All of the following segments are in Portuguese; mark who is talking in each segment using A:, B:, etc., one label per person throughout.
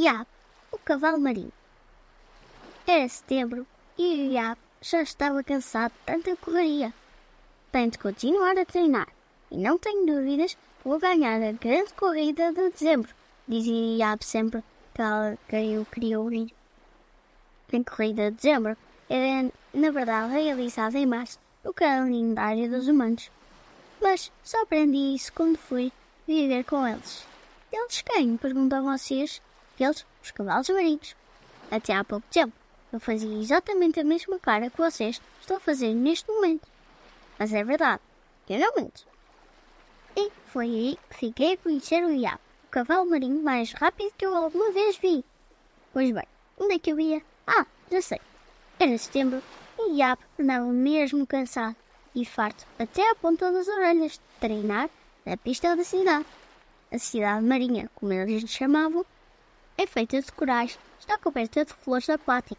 A: Iab, o cavalo marinho. Era setembro e o já estava cansado de tanta correria. Tenho de continuar a treinar e não tenho dúvidas vou ganhar a grande corrida de dezembro, dizia Iab sempre que o queria ouvir. A corrida de dezembro era, na verdade, realizada em março, no calendário dos humanos. Mas só aprendi isso quando fui viver com eles. Eles quem? Perguntam vocês. Eles, os cavalos marinhos. Até há pouco tempo, eu fazia exatamente a mesma cara que vocês estão a fazer neste momento. Mas é verdade, eu não minto. E foi aí que fiquei a conhecer o Iabo, o cavalo marinho mais rápido que eu alguma vez vi. Pois bem, onde é que eu ia? Ah, já sei. Era setembro e Iabo andava mesmo cansado e farto até à ponta das orelhas de treinar na pista da cidade. A cidade marinha, como eles chamavam, é feita de corais, está coberta de flores aquáticas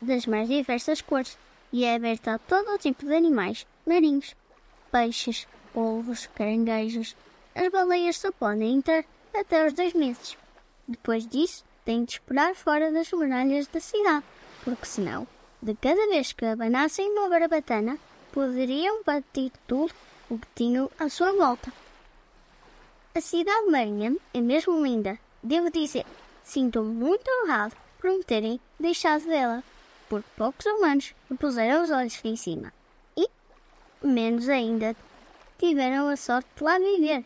A: das mais diversas cores e é aberta a todo tipo de animais marinhos, peixes, polvos, caranguejos. As baleias só podem entrar até os dois meses. Depois disso, têm de esperar fora das muralhas da cidade, porque senão, de cada vez que abanassem uma barbatana, poderiam bater tudo o que tinham à sua volta. A cidade marinha é mesmo linda, devo dizer. Sinto-me muito honrado por me terem deixado dela, porque poucos humanos me puseram os olhos em cima. E, menos ainda, tiveram a sorte de lá viver.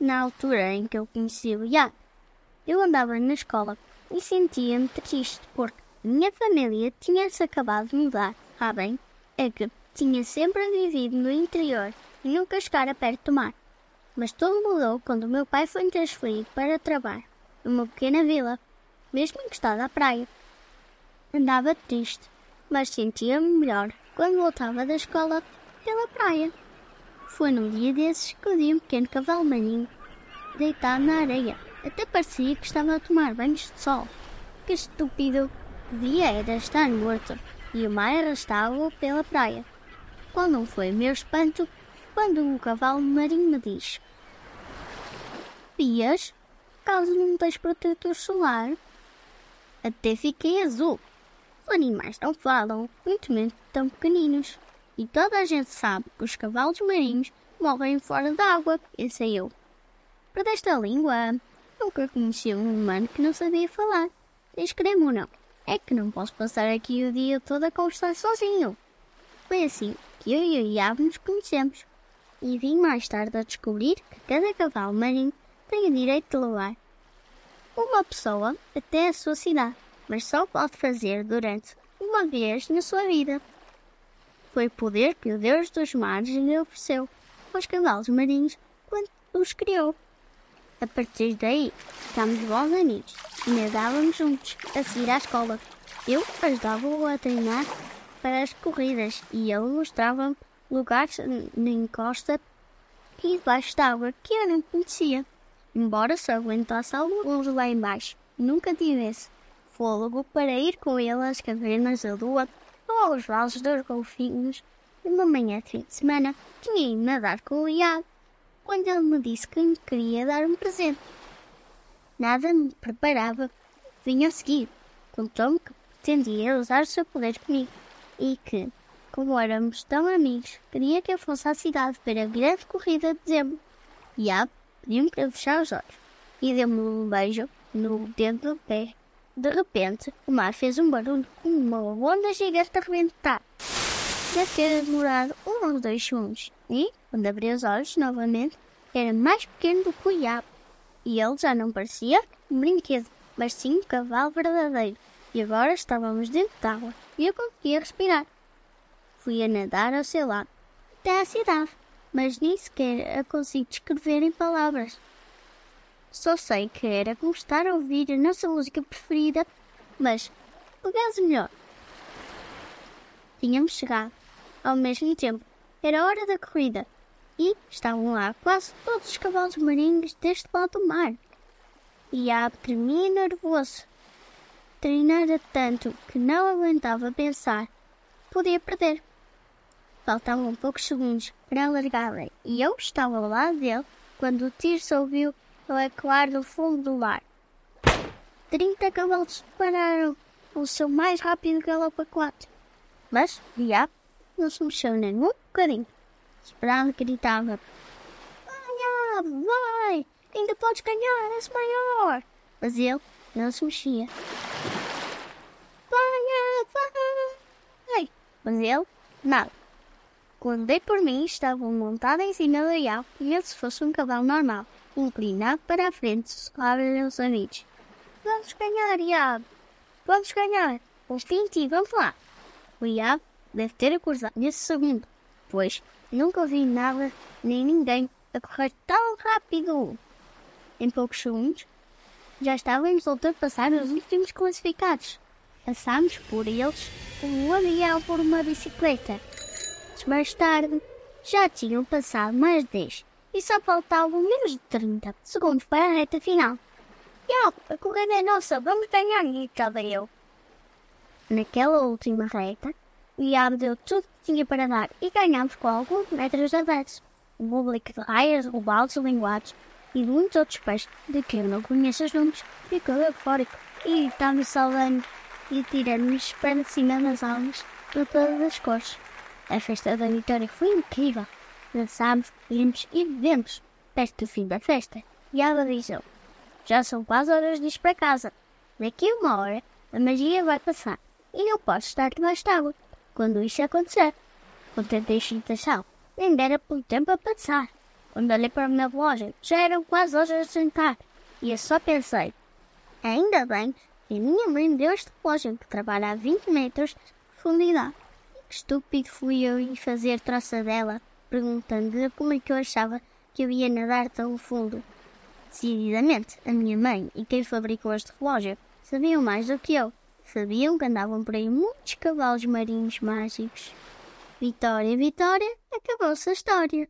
A: Na altura em que eu conheci o Iago, eu andava na escola e sentia-me triste porque minha família tinha-se acabado de mudar. Ah, bem, é que tinha sempre vivido no interior e nunca chegara perto do mar. Mas tudo mudou quando meu pai foi transferido para trabalhar numa pequena vila, mesmo encostada à praia. Andava triste, mas sentia-me melhor quando voltava da escola pela praia. Foi num dia desses que eu vi um pequeno cavalo marinho deitado na areia. Até parecia que estava a tomar banhos de sol. Que estúpido! Devia era estar morto e o mar arrastava-o pela praia. Qual não foi meu espanto quando o cavalo marinho me diz: Pias, caso não tens protetor solar? Até fiquei azul. Os animais não falam, muito menos tão pequeninos. E toda a gente sabe que os cavalos marinhos morrem fora d'água, pensei eu. Perdeste a língua? Nunca conheci um humano que não sabia falar. Tens creme ou não? É que não posso passar aqui o dia todo a conversar sozinho. Foi assim que eu e o Iabo nos conhecemos. E vim mais tarde a descobrir que cada cavalo marinho tem o direito de levar uma pessoa até a sua cidade, mas só pode fazer durante uma vez na sua vida. Foi o poder que o Deus dos mares lhe ofereceu aos cavalos marinhos quando os criou. A partir daí, ficámos bons amigos e nadávamos juntos a seguir à escola. Eu ajudava-o a treinar para as corridas e ele mostrava-me lugares na encosta e debaixo d'água que eu não conhecia. Embora só aguentasse alguns lá embaixo, nunca tivesse fôlego para ir com ele às cavernas da lua ou aos vales dos golfinhos. Uma manhã de fim de semana tinha ido nadar com o Iago quando ele me disse que me queria dar um presente. Nada me preparava, vinha a seguir. Contou-me que pretendia usar o seu poder comigo e que, como éramos tão amigos, queria que eu fosse à cidade para a grande corrida de dezembro. Iago pediu-me para fechar os olhos e deu-me um beijo no dedo do pé. De repente, o mar fez um barulho como uma onda gigante a rebentar. Deve ter demorado um ou dois segundos e, quando abri os olhos novamente, era mais pequeno do que o Iabo. E ele já não parecia um brinquedo, mas sim um cavalo verdadeiro. E agora estávamos dentro d'água e eu conseguia respirar. Fui a nadar ao seu lado, até à cidade, mas nem sequer a consigo descrever em palavras. Só sei que era como estar a ouvir a nossa música preferida, mas o melhor. Tínhamos chegado ao mesmo tempo. Era hora da corrida e estavam lá quase todos os cavalos marinhos deste lado do mar. E a tremia nervoso. Treinara tanto que não aguentava pensar. Podia perder. Faltavam poucos segundos para largarem e eu estava ao lado dele quando o tiro se ouviu no ecoar do fundo do mar. trinta cavalos pararam o seu mais rápido galope a quatro. Mas diabo não se mexeu nem um bocadinho. Esperava gritava: Vai, vai! Ainda podes ganhar, és maior! Mas ele não se mexia. Vai, vai! Mas ele, nada. Quando dei por mim, estava montado em cima do iau, ele se fosse um cavalo normal, inclinado para a frente, suave os amigos. Vamos ganhar, Iab! Vamos ganhar! Instintivo, vamos lá! O Iab deve ter acordado nesse segundo, pois nunca ouvi nada nem ninguém a correr tão rápido. Em poucos segundos, já estávamos a ultrapassar os últimos classificados. Passámos por eles um avião por uma bicicleta mais tarde, já tinham passado mais de 10 e só faltavam menos de 30 segundos para a reta final. Yo, a corrida é nossa, vamos ganhar, gritava eu. Naquela última reta, o Iab deu tudo que tinha para dar e ganhámos com alguns metros de avanço. O público de raias, robaldos, linguados e muitos outros peixes de que eu não conheço os nomes ficou eufórico e estava salvando e tirando-nos para cima das almas de todas as cores. A festa da vitória foi incrível. Dançámos, rimos e bebemos. Perto do fim da festa, e ela Já são quase horas de ir para casa. Daqui a uma hora, a magia vai passar e eu posso estar debaixo de água quando isso acontecer. Contentei a excitação. Nem dera por tempo a passar. Quando olhei para o meu relógio, já eram quase horas de sentar. E eu só pensei: Ainda bem que a minha mãe deu este relógio que trabalha a 20 metros de profundidade. Que estúpido fui eu em fazer troça dela, perguntando-lhe como é que eu achava que eu ia nadar tão fundo. Decididamente, a minha mãe e quem fabricou este relógio sabiam mais do que eu. Sabiam que andavam por aí muitos cavalos marinhos mágicos. Vitória, Vitória, acabou-se a história.